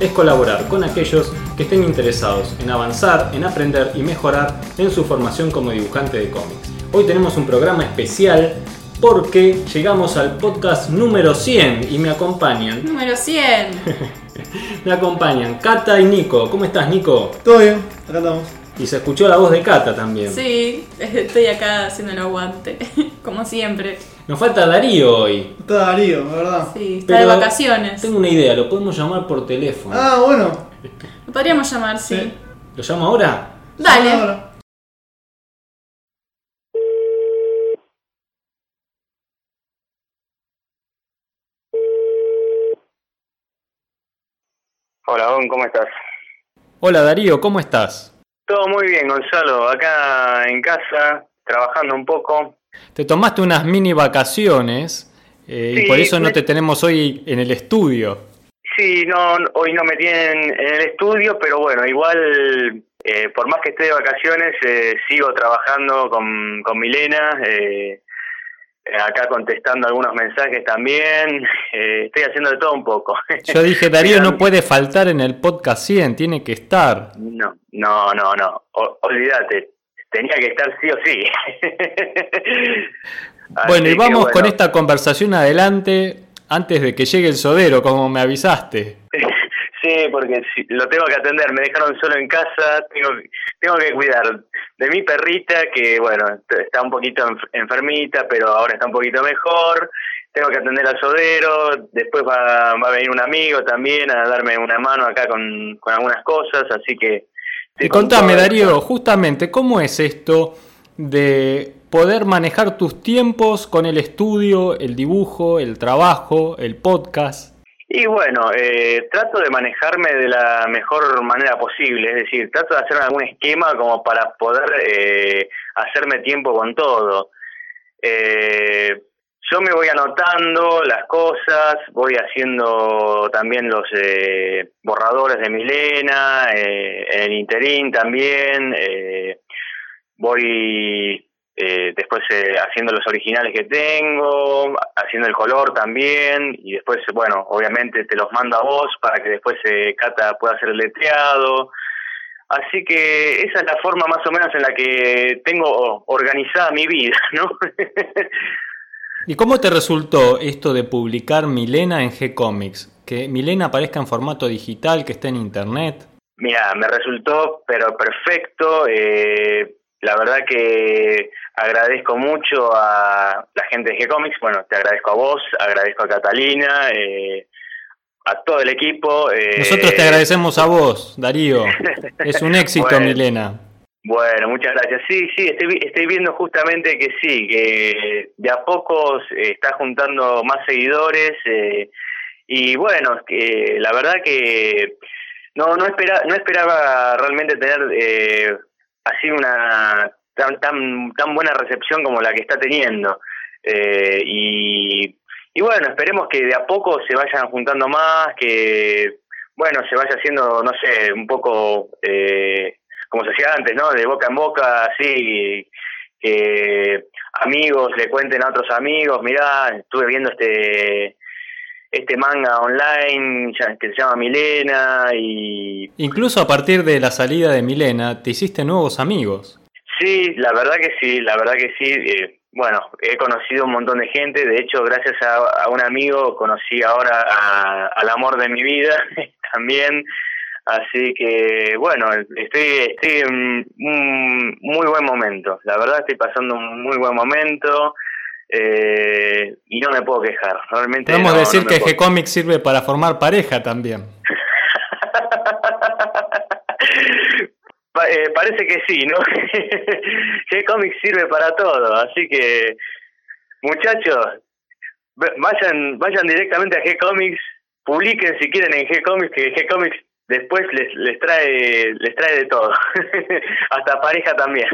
es colaborar con aquellos que estén interesados en avanzar, en aprender y mejorar en su formación como dibujante de cómics. Hoy tenemos un programa especial porque llegamos al podcast número 100 y me acompañan. Número 100. me acompañan Cata y Nico. ¿Cómo estás, Nico? Todo bien, acá estamos. Y se escuchó la voz de Cata también. Sí, estoy acá haciendo el aguante, como siempre. Nos falta Darío hoy. Está Darío, la verdad. Sí, está de vacaciones. Tengo una idea, lo podemos llamar por teléfono. Ah, bueno. Lo podríamos llamar, sí. Sí. ¿Lo llamo ahora? Dale. Ahora. Hola, Don, ¿cómo estás? Hola Darío, ¿cómo estás? Todo muy bien, Gonzalo. Acá en casa, trabajando un poco. Te tomaste unas mini vacaciones eh, y por eso no te tenemos hoy en el estudio. Sí, no, hoy no me tienen en el estudio, pero bueno, igual, eh, por más que esté de vacaciones, eh, sigo trabajando con, con Milena, eh, acá contestando algunos mensajes también. estoy haciendo de todo un poco. Yo dije, Darío no puede faltar en el podcast 100, tiene que estar. No, no, no, no. O- olvídate. Tenía que estar sí o sí. bueno, y vamos con esta conversación adelante antes de que llegue el sodero, como me avisaste. Sí, porque lo tengo que atender. Me dejaron solo en casa. Tengo, tengo que cuidar de mi perrita, que bueno, está un poquito enf- enfermita, pero ahora está un poquito mejor. Tengo que atender al sodero. Después va, va a venir un amigo también a darme una mano acá con, con algunas cosas. Así que. Con contame, Darío, justamente, ¿cómo es esto de poder manejar tus tiempos con el estudio, el dibujo, el trabajo, el podcast? Y bueno, eh, trato de manejarme de la mejor manera posible, es decir, trato de hacer algún esquema como para poder eh, hacerme tiempo con todo. Eh, yo me voy anotando las cosas, voy haciendo también los eh, borradores de Milena, eh, en el interín también, eh, voy eh, después eh, haciendo los originales que tengo, haciendo el color también, y después, bueno, obviamente te los mando a vos para que después eh, Cata pueda el letreado. Así que esa es la forma más o menos en la que tengo organizada mi vida, ¿no? ¿Y cómo te resultó esto de publicar Milena en G-Comics? Que Milena aparezca en formato digital, que esté en internet. Mira, me resultó pero perfecto. eh, la verdad que agradezco mucho a la gente de G-Comics. Bueno, te agradezco a vos, agradezco a Catalina, eh, a todo el equipo. eh, Nosotros te agradecemos a vos, Darío. Es un éxito, Bueno. Milena. Bueno, muchas gracias. Sí, sí, estoy, estoy viendo justamente que sí, que de a poco se está juntando más seguidores eh, y bueno, la verdad que no no espera, no esperaba realmente tener eh, así una tan tan tan buena recepción como la que está teniendo Eh, y y bueno, esperemos que de a poco se vayan juntando más, que bueno se vaya haciendo no sé un poco eh, como se hacía antes, ¿no? De boca en boca, así, que amigos le cuenten a otros amigos, mirá, estuve viendo este este manga online que se llama Milena y Incluso a partir de la salida de Milena, te hiciste nuevos amigos. sí, la verdad que sí, la verdad que sí, eh, bueno, he conocido un montón de gente, de hecho gracias a, a un amigo conocí ahora a- al amor de mi vida también, Así que, bueno, estoy, estoy en un muy buen momento. La verdad estoy pasando un muy buen momento eh, y no me puedo quejar. Realmente Podemos no- decir no que G-Comics sirve para formar pareja también. Pa- eh, parece que sí, ¿no? G-Comics sirve para todo, así que, muchachos, vayan vayan directamente a G-Comics, publiquen si quieren en G-Comics, que G-Comics después les, les trae les trae de todo, hasta pareja también.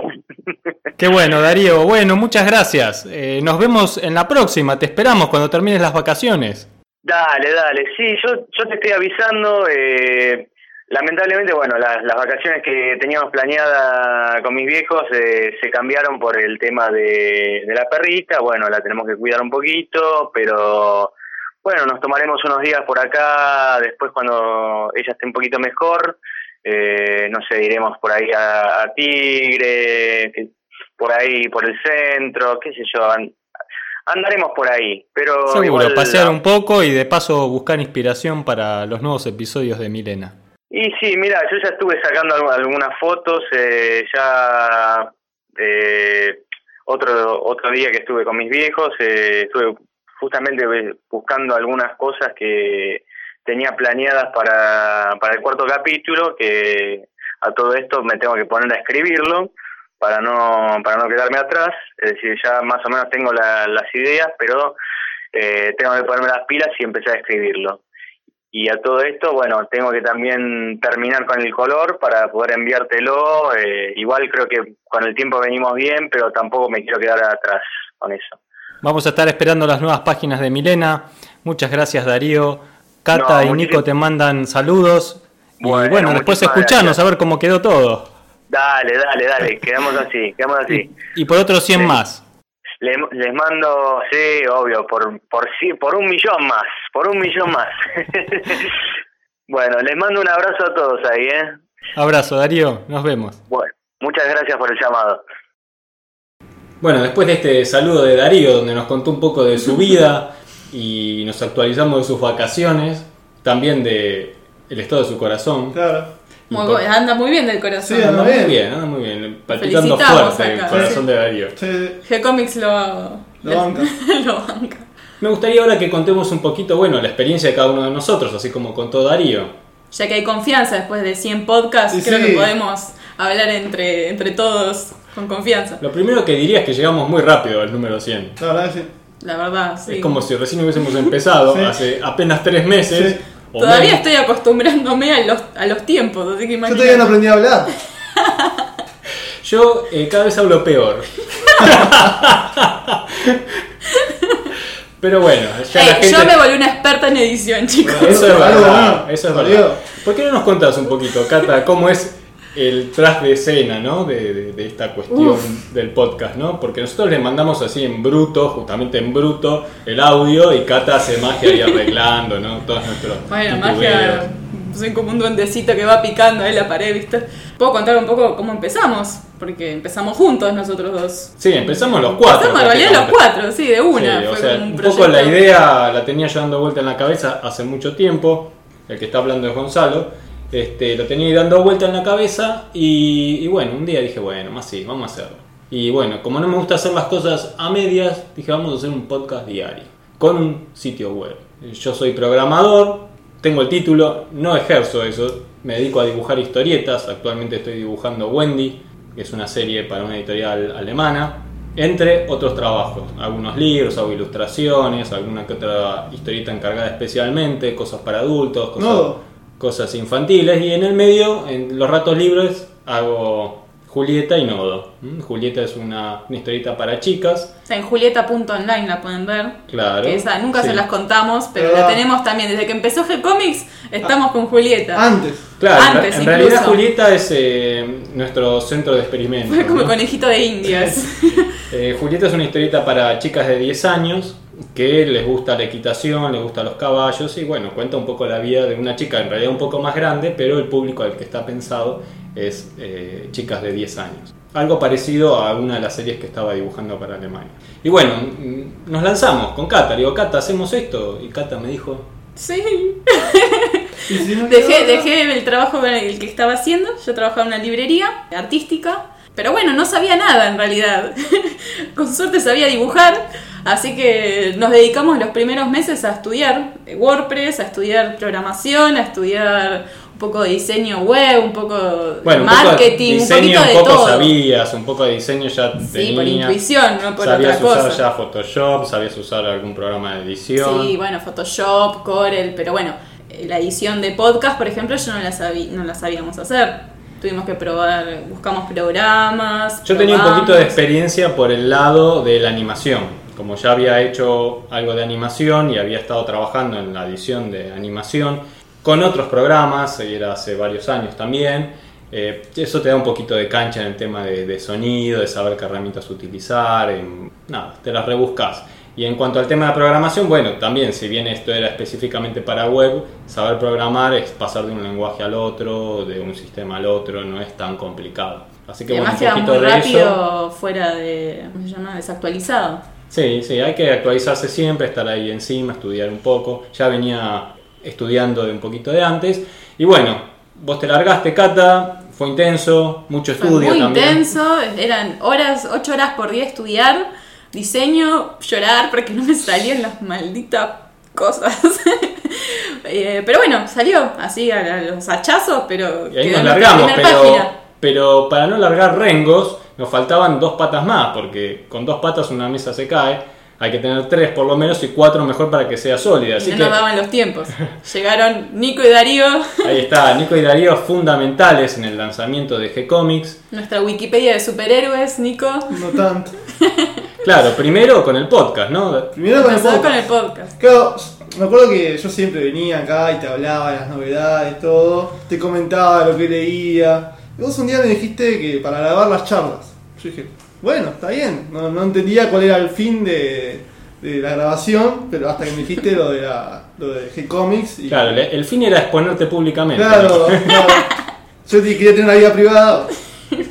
Qué bueno, Darío. Bueno, muchas gracias. Eh, nos vemos en la próxima. Te esperamos cuando termines las vacaciones. Dale, dale. Sí, yo, yo te estoy avisando. Eh, lamentablemente, bueno, las, las vacaciones que teníamos planeadas con mis viejos eh, se cambiaron por el tema de, de la perrita. Bueno, la tenemos que cuidar un poquito, pero bueno, nos tomaremos unos días por acá. Después, cuando ella esté un poquito mejor, eh, no sé, iremos por ahí a, a Tigre, que- por ahí por el centro, qué sé yo. an- andaremos por ahí, pero Seguro, igual- pasear un poco y de paso buscar inspiración para los nuevos episodios de Milena. Y sí, mira, yo ya estuve sacando algu- algunas fotos, eh, ya eh, otro otro día que estuve con mis viejos, eh, estuve justamente ve- buscando algunas cosas que tenía planeadas para, para el cuarto capítulo, que a todo esto me tengo que poner a escribirlo para no para no quedarme atrás, es decir, ya más o menos tengo la- las ideas, pero eh, tengo que ponerme las pilas y empezar a escribirlo. Y a todo esto, bueno, tengo que también terminar con el color para poder enviártelo. eh, igual creo que con el tiempo venimos bien, pero tampoco me quiero quedar atrás con eso. Vamos a estar esperando las nuevas páginas de Milena. Muchas gracias, Darío. Cata No, y Nico te mandan saludos. Y Bueno, bueno, después gracias. a ver cómo quedó todo. Dale, dale, dale, quedamos así, quedamos así. Y, por otros 100 Sí. más. Le- les mando, sí, obvio, por, por, sí, por un millón más, por un millón más. bueno, les mando un abrazo a todos ahí, ¿eh? Abrazo, Darío. Nos vemos. Bueno, muchas gracias por el llamado. Bueno, después de este saludo de Darío, donde nos contó un poco de su vida y nos actualizamos de sus vacaciones, también de el estado de su corazón. Claro. Muy anda muy bien del corazón. Sí, Anda anda muy bien. bien, anda muy bien. Palpitando Felicitamos fuerte el corazón de Darío. Sí, G-Comics lo, Lo banca. lo banca. Me gustaría ahora que contemos un poquito, bueno, la experiencia de cada uno de nosotros, así como contó Darío. Ya que hay confianza después de 100 podcasts, creo sí. que podemos hablar entre, entre todos con confianza. Lo primero que diría es que llegamos muy rápido al número 100. la verdad sí. La verdad, sí. Es como si recién hubiésemos empezado Sí. hace apenas tres meses. Sí. Todavía menos. estoy acostumbrándome a los, a los tiempos, así que Yo todavía no aprendí a hablar. Yo eh, cada vez hablo peor. Pero bueno, ya Ey, la gente... Yo me volví una experta en edición, chicos. Eso es verdad, eso es verdad. ¿Por qué no nos contás un poquito, Cata, cómo es el tras de escena, ¿no? De, de- de esta cuestión del podcast, ¿no? Porque nosotros le mandamos así en bruto, justamente en bruto, el audio y Cata hace magia ahí arreglando, ¿no? Todos nuestros Bueno, magia. Soy como un duendecito que va picando ahí la pared, ¿viste? Puedo contar un poco cómo empezamos, porque empezamos juntos nosotros dos. Sí, empezamos los cuatro. Empezamos en realidad los cuatro, sí, de una. Sí, o Fue sea, como un un poco la idea la tenía yo dando vuelta en la cabeza hace mucho tiempo. El que está hablando es Gonzalo. Este, lo tenía ahí dando vuelta en la cabeza y, bueno, un día dije, bueno, más sí, vamos a hacerlo. Y bueno, como no me gusta hacer las cosas a medias, dije, vamos a hacer un podcast diario con un sitio web. Yo soy programador, tengo el título, no ejerzo eso, me dedico a dibujar historietas, actualmente estoy dibujando Wendy, que es una serie para una editorial alemana, entre otros trabajos, algunos libros, hago ilustraciones, alguna que otra historieta encargada especialmente, cosas para adultos, cosas. Cosas infantiles, y en el medio, en los ratos libres, hago Julieta y Nodo. ¿Mm? Julieta es una, una historieta para chicas, O sea, en julieta.online la pueden ver. claro. Que esa nunca sí. se las contamos, pero la tenemos también. Desde que empezó G-Comics estamos con Julieta. Antes. Claro, en- Antes, en incluso. realidad Julieta es eh, nuestro centro de experimento. Fue como ¿no? conejito de indias. Eh, Julieta es una historieta para chicas de 10 años que les gusta la equitación, les gustan los caballos y bueno, cuenta un poco la vida de una chica en realidad un poco más grande, pero el público al que está pensado es eh, chicas de 10 años. Algo parecido a una de las series que estaba dibujando para Alemania. Y bueno, mm, nos lanzamos con Cata. Le digo, Cata, ¿hacemos esto? Y Cata me dijo, sí. Y si no Dejé, dejé el trabajo con el que estaba haciendo. Yo trabajaba en una librería artística. Pero bueno, no sabía nada en realidad. con suerte sabía dibujar. Así que nos dedicamos los primeros meses a estudiar WordPress, a estudiar programación, a estudiar un poco de diseño web, un poco de bueno, un poco de marketing, un diseño poquito de un poco todo. sabías, un poco de diseño ya Sí, tenías. por intuición, no por sabías otra usar cosa. ya Photoshop, sabías usar algún programa de edición. Sí, bueno, Photoshop, Corel, pero bueno, Eh, La edición de podcast, por ejemplo, yo no la, sabí- no la sabíamos hacer. Tuvimos que probar, buscamos programas. Yo tenía un poquito de experiencia por el lado de la animación. Como ya había hecho algo de animación y había estado trabajando en la edición de animación con otros programas, era hace varios años también, eh, eso te da un poquito de cancha en el tema de, de sonido, de saber qué herramientas utilizar, en- nada, te las rebuscas. Y en cuanto al tema de programación, bueno, también si bien esto era específicamente para web, saber programar es pasar de un lenguaje al otro, de un sistema al otro, no es tan complicado. Así que bueno, un poquito muy de rápido eso. fuera de. ¿Cómo se llama? Desactualizado. Sí, sí, hay que actualizarse siempre, estar ahí encima, estudiar un poco. Ya venía estudiando de un poquito de antes. Y bueno, vos te largaste, Cata, fue intenso, mucho Fue estudio muy también. intenso, eran horas, ocho horas por día estudiar, diseño, llorar porque no me salían las malditas cosas. Eh, pero bueno, salió así a, los hachazos, pero Y ahí nos largamos, pero para no largar rengos, nos faltaban dos patas más, porque con dos patas una mesa se cae. Hay que tener tres por lo menos y cuatro mejor para que sea sólida. Y Así no que nos daban los tiempos. Llegaron Nico y Darío, ahí está, Nico y Darío fundamentales en el lanzamiento de G-Comics. nuestra Wikipedia de superhéroes, Nico. No tanto. Claro, primero con el podcast, ¿no? Primero con el Empezó con podcast. el podcast. Claro, me acuerdo que yo siempre venía acá y te hablaba de las novedades, todo. Te comentaba lo que leía. Y vos un día me dijiste que para grabar las charlas. Yo dije, bueno, está bien. No, no entendía cuál era el fin de, de la grabación, pero hasta que me dijiste lo de, la, lo de G-Comics. Y, Claro, el fin era exponerte públicamente. Claro, claro. Yo quería tener una vida privada,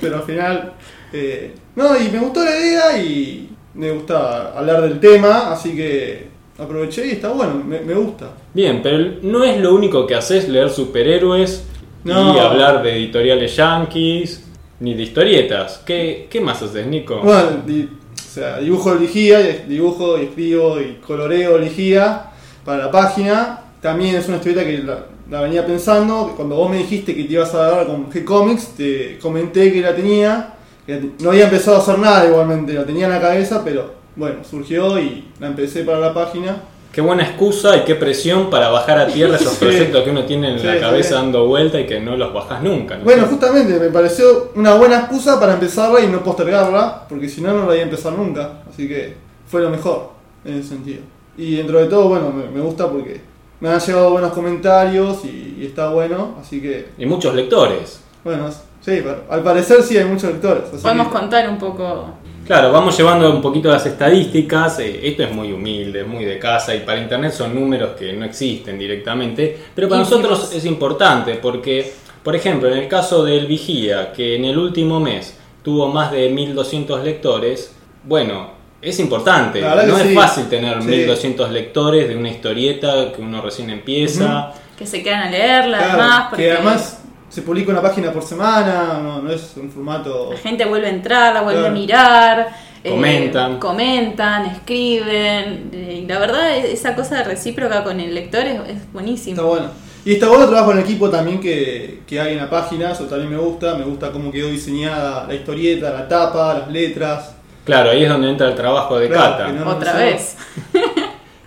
pero al final. eh, no, y me gustó la idea y me gusta hablar del tema, así que aproveché y está bueno, me, me gusta. Bien, pero no es lo único que haces leer superhéroes No. y hablar de editoriales yankees, ni de historietas. ¿Qué, qué más haces, Nico? Bueno, di- o sea, dibujo ligía, dibujo y escribo y coloreo ligía para la página. También es una historieta que la, la venía pensando. Cuando vos me dijiste que te ibas a dar con G-Comics, te comenté que la tenía. que no había empezado a hacer nada igualmente, la tenía en la cabeza, pero bueno, surgió y la empecé para la página. Qué buena excusa y qué presión para bajar a tierra esos Sí. proyectos que uno tiene en Sí, la sí. cabeza dando vuelta y que no los bajas nunca. ¿no? Bueno, justamente me pareció una buena excusa para empezarla y no postergarla, porque si no, no la iba a empezar nunca. Así que fue lo mejor en ese sentido. Y dentro de todo, bueno, me, me gusta porque me han llegado buenos comentarios y, y está bueno. Así que, Y muchos lectores. bueno, sí, pero al parecer sí hay muchos lectores. así Podemos que- contar un poco. Claro, vamos llevando un poquito las estadísticas. eh, esto es muy humilde, muy de casa y para internet son números que no existen directamente. Pero para nosotros es importante porque, por ejemplo, en el caso del Vigía, que en el último mes tuvo más de 1200 lectores, bueno, es importante. No es sí. fácil tener Sí. 1200 lectores de una historieta que uno recién empieza. Que se quedan a leerla, Claro, además, porque que además se publica una página por semana, no, no es un formato... la gente vuelve a entrar, la vuelve Claro. a mirar. eh, Comentan. comentan, escriben. eh, la verdad, esa cosa recíproca con el lector es, es buenísimo. Está bueno. Y está bueno el trabajo en equipo también que, que hay en la página, eso también me gusta, me gusta cómo quedó diseñada la historieta, la tapa, las letras. Claro, ahí es donde entra el trabajo de Claro, Cata. no- Otra no- vez.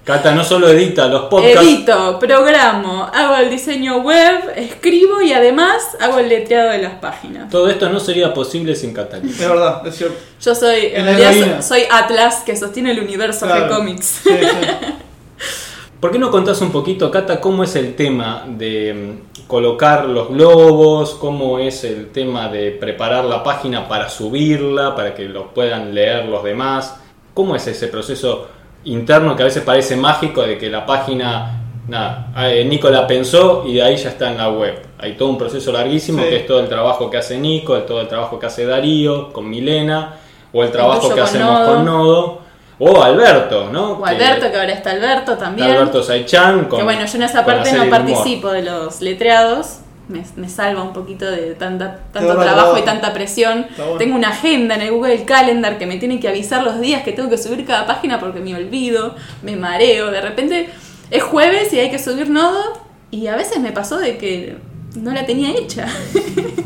Cata no solo edita los podcasts, Edito, programo, hago el diseño web, escribo y además hago el letreado de las páginas. todo esto no sería posible sin Catalina. Es verdad, es cierto. Yo soy, Es en la realidad heroína. soy, soy Atlas que sostiene el universo Claro. de cómics. Sí, sí. ¿Por qué no contás un poquito, Cata, cómo es el tema de mm, colocar los globos, cómo es el tema de preparar la página para subirla, para que lo puedan leer los demás? ¿Cómo es ese proceso interno que a veces parece mágico de que la página, nada, eh, Nico la pensó y de ahí ya está en la web? Hay todo un proceso larguísimo Sí. que es todo el trabajo que hace Nico, el- todo el trabajo que hace Darío con Milena, o el trabajo que con hacemos Nodo. con Nodo, o Alberto, ¿no? O Alberto, que ahora está Alberto también. Alberto Saichan con que bueno, yo en esa parte no participo de los letreados. Me, me salva un poquito de tanta, tanto trabajo y tanta presión. Bueno. Tengo una agenda en el Google Calendar que me tiene que avisar los días que tengo que subir cada página porque me olvido, me mareo. De repente es jueves y hay que subir nodo y a veces me pasó de que no la tenía hecha.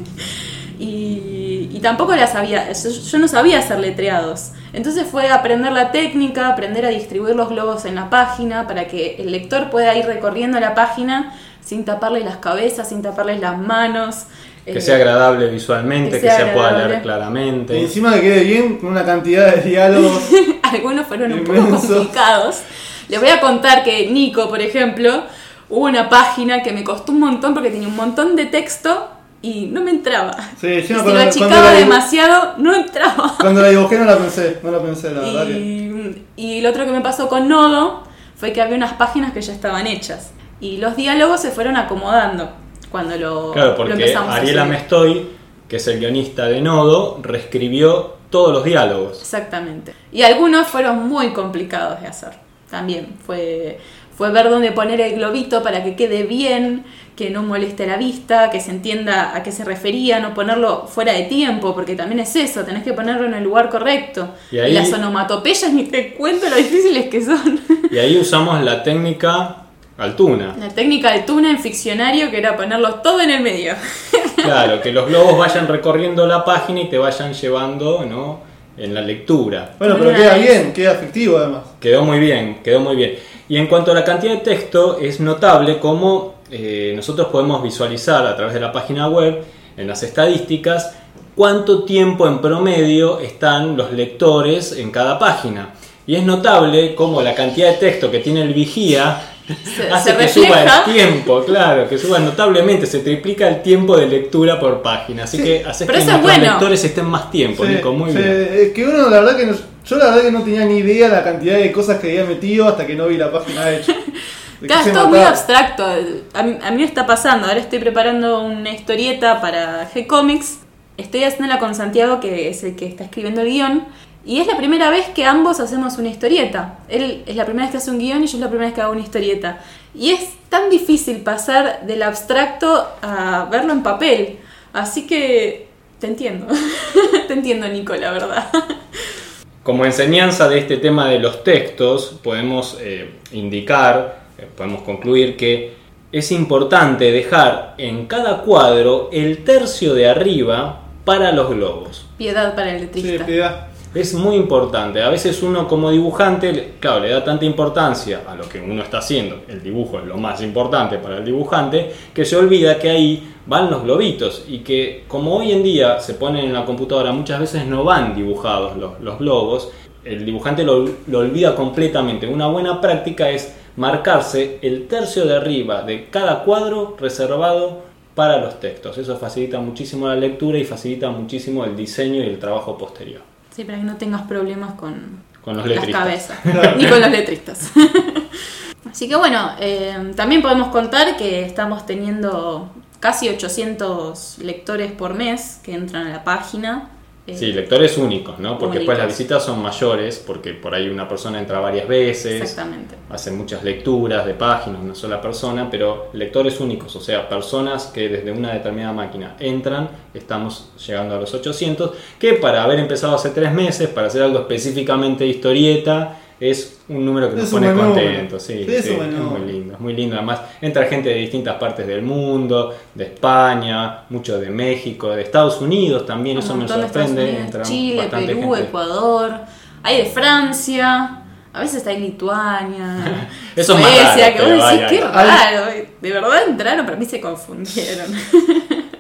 y, y tampoco la sabía, yo, yo no sabía hacer letreados. Entonces fue aprender la técnica, aprender a distribuir los globos en la página para que el lector pueda ir recorriendo la página sin taparle las cabezas, sin taparle las manos. Que eh, sea agradable visualmente, que que, sea se pueda leer agradable. Y claramente. encima que quede bien, con una cantidad de diálogos. Algunos fueron un poco complicados. Les voy a contar que Nico, por ejemplo, hubo una página que me costó un montón porque tenía un montón de texto y no me entraba. Sí, yo si no, lo cuando, cuando achicaba demasiado, no entraba. cuando la dibujé no la pensé, no la pensé, la verdad que. Y, y lo otro que me pasó con Nodo fue que había unas páginas que ya estaban hechas. Y los diálogos se fueron acomodando cuando lo, Claro, lo porque empezamos a Ariel subir. Amestoy, que es el guionista de Nodo, reescribió todos los diálogos. Exactamente. Y algunos fueron muy complicados de hacer. También fue, fue ver dónde poner el globito para que quede bien, que no moleste la vista, que se entienda a qué se refería, no ponerlo fuera de tiempo, porque también es eso, tenés que ponerlo en el lugar correcto. Y ahí- las onomatopeyas ni te cuento lo difíciles que son. Y ahí usamos la técnica Altuna. La técnica del tuna en ficcionario que era ponerlo todo en el medio. Claro, que los globos vayan recorriendo la página y te vayan llevando ¿no? en la lectura. Bueno, pero queda bien, queda efectivo además. Quedó muy bien, quedó muy bien. Y en cuanto a la cantidad de texto, es notable cómo eh, nosotros podemos visualizar a través de la página web, en las estadísticas, cuánto tiempo en promedio están los lectores en cada página. Y es notable cómo la cantidad de texto que tiene el vigía Se, hace se que refleja. suba el tiempo, claro, que suba notablemente, se triplica el tiempo de lectura por página. Así que hace que bueno. lectores estén más tiempo, Sí, Nico, muy sí, bien. es que uno la verdad que no- yo la verdad que no tenía ni idea la cantidad de cosas que había metido hasta que no vi la página hecha. De Claro, es todo muy abstracto. A mí, a mí me está pasando. Ahora estoy preparando una historieta para G-Comics. Estoy haciéndola con Santiago, que es el que está escribiendo el guion. Y es la primera vez que ambos hacemos una historieta. Él es la primera vez que hace un guion y yo es la primera vez que hago una historieta. Y es tan difícil pasar del abstracto a verlo en papel. Así que te entiendo. te entiendo, Nico, la verdad. Como enseñanza de este tema de los textos, podemos eh, indicar, eh, podemos concluir que es importante dejar en cada cuadro el tercio de arriba para los globos. Piedad para el Sí, letrista. piedad. Es muy importante. A veces uno como dibujante, claro, le da tanta importancia a lo que uno está haciendo. El dibujo es lo más importante para el dibujante, que se olvida que ahí van los globitos y que como hoy en día se ponen en la computadora, muchas veces no van dibujados los, los globos. El dibujante lo, lo olvida completamente. Una buena práctica es marcarse el tercio de arriba de cada cuadro reservado para los textos. Eso facilita muchísimo la lectura y facilita muchísimo el diseño y el trabajo posterior. Sí, para que no tengas problemas con, Con los las cabezas, ni con los letristas. Así que bueno, eh, también podemos contar que estamos teniendo casi 800 lectores por mes que entran a la página. Eh, Sí, lectores únicos, ¿no? Porque después las visitas son mayores, porque por ahí una persona entra varias veces, Exactamente. hace muchas lecturas de páginas, una sola persona, pero lectores únicos, o sea, personas que desde una determinada máquina entran, estamos llegando a los 800, que para haber empezado hace tres meses, para hacer algo específicamente de historieta, es un número que nos Es pone contentos. Sí, Sí, es sí, muy lindo, es muy lindo. Además, entra gente de distintas partes del mundo, de España, mucho de México, de Estados Unidos también, Un eso me sorprende. Entra Chile, Perú, gente. Ecuador, hay de Francia, a veces está en Lituania, Eso es más Suecia, raro, que vos decís, vaya. qué raro, de verdad entraron, para mí se confundieron.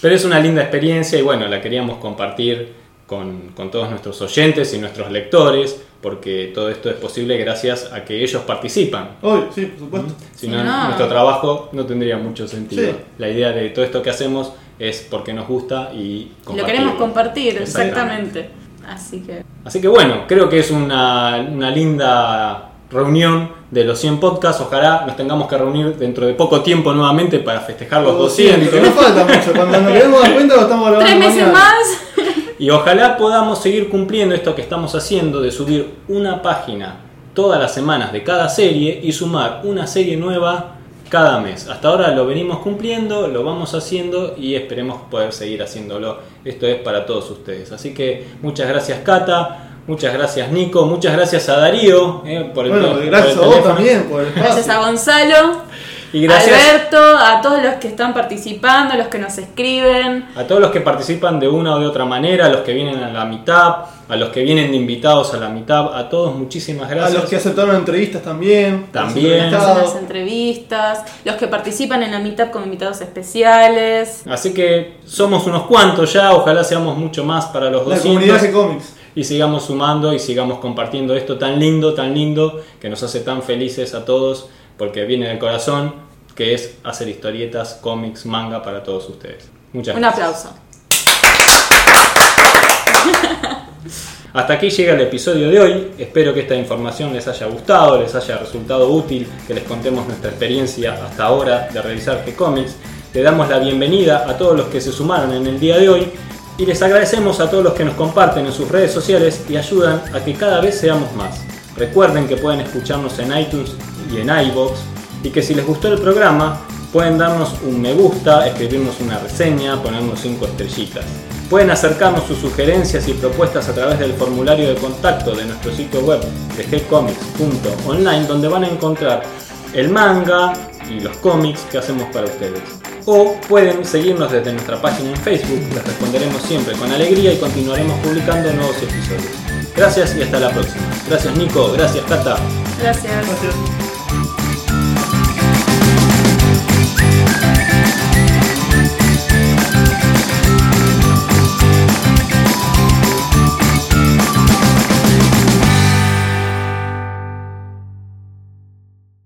Pero es una linda experiencia y bueno, la queríamos compartir con, con todos nuestros oyentes y nuestros lectores, porque todo esto es posible gracias a que ellos participan. Hoy, sí, por supuesto. Si no, no. nuestro trabajo no tendría mucho sentido. Sí. La idea de todo esto que hacemos es porque nos gusta y Y lo queremos compartir, Exactamente. exactamente. Así que Así que bueno, creo que es una, una linda reunión de los 100 podcasts. Ojalá nos tengamos que reunir dentro de poco tiempo nuevamente para festejar los 200. Que no falta mucho. Cuando nos queremos dar cuenta, lo estamos grabando. tres meses mañana. más. Y ojalá podamos seguir cumpliendo esto que estamos haciendo de subir una página todas las semanas de cada serie y sumar una serie nueva cada mes. Hasta ahora lo venimos cumpliendo, lo vamos haciendo y esperemos poder seguir haciéndolo. Esto es para todos ustedes. Así que muchas gracias Cata, muchas gracias Nico, muchas gracias a Darío eh, por el Bueno, por el gracias a vos también por el espacio. Gracias a Gonzalo. Y gracias Alberto, a todos los que están participando, los que nos escriben. a todos los que participan de una o de otra manera, a los que vienen a la mitad, a los que vienen de invitados a la mitad, a todos muchísimas A gracias. los que aceptaron entrevistas también. También. las entrevistas, los que participan en la Meetup con invitados especiales. Así que somos unos cuantos ya, ojalá seamos mucho más para los La 200 comunidad de cómics. y sigamos sumando y sigamos compartiendo esto tan lindo, tan lindo, que nos hace tan felices a todos, porque viene del corazón, que es hacer historietas, cómics, manga para todos ustedes. Muchas Un gracias. aplauso. Hasta aquí llega el episodio de hoy. Espero que esta información les haya gustado, les haya resultado útil, que les contemos nuestra experiencia hasta ahora de realizar G-Comics. Le damos la bienvenida a todos los que se sumaron en el día de hoy y les agradecemos a todos los que nos comparten en sus redes sociales y ayudan a que cada vez seamos más. Recuerden que pueden escucharnos en iTunes y en iBox y que si les gustó el programa pueden darnos un me gusta, escribirnos una reseña, ponernos 5 estrellitas. Pueden acercarnos sus sugerencias y propuestas a través del formulario de contacto de nuestro sitio web de gcomics.online donde van a encontrar el manga y los cómics que hacemos para ustedes. O pueden seguirnos desde nuestra página en Facebook, les responderemos siempre con alegría y continuaremos publicando nuevos episodios. Gracias y hasta la próxima. Gracias Nico, gracias Cata. Gracias. Gracias.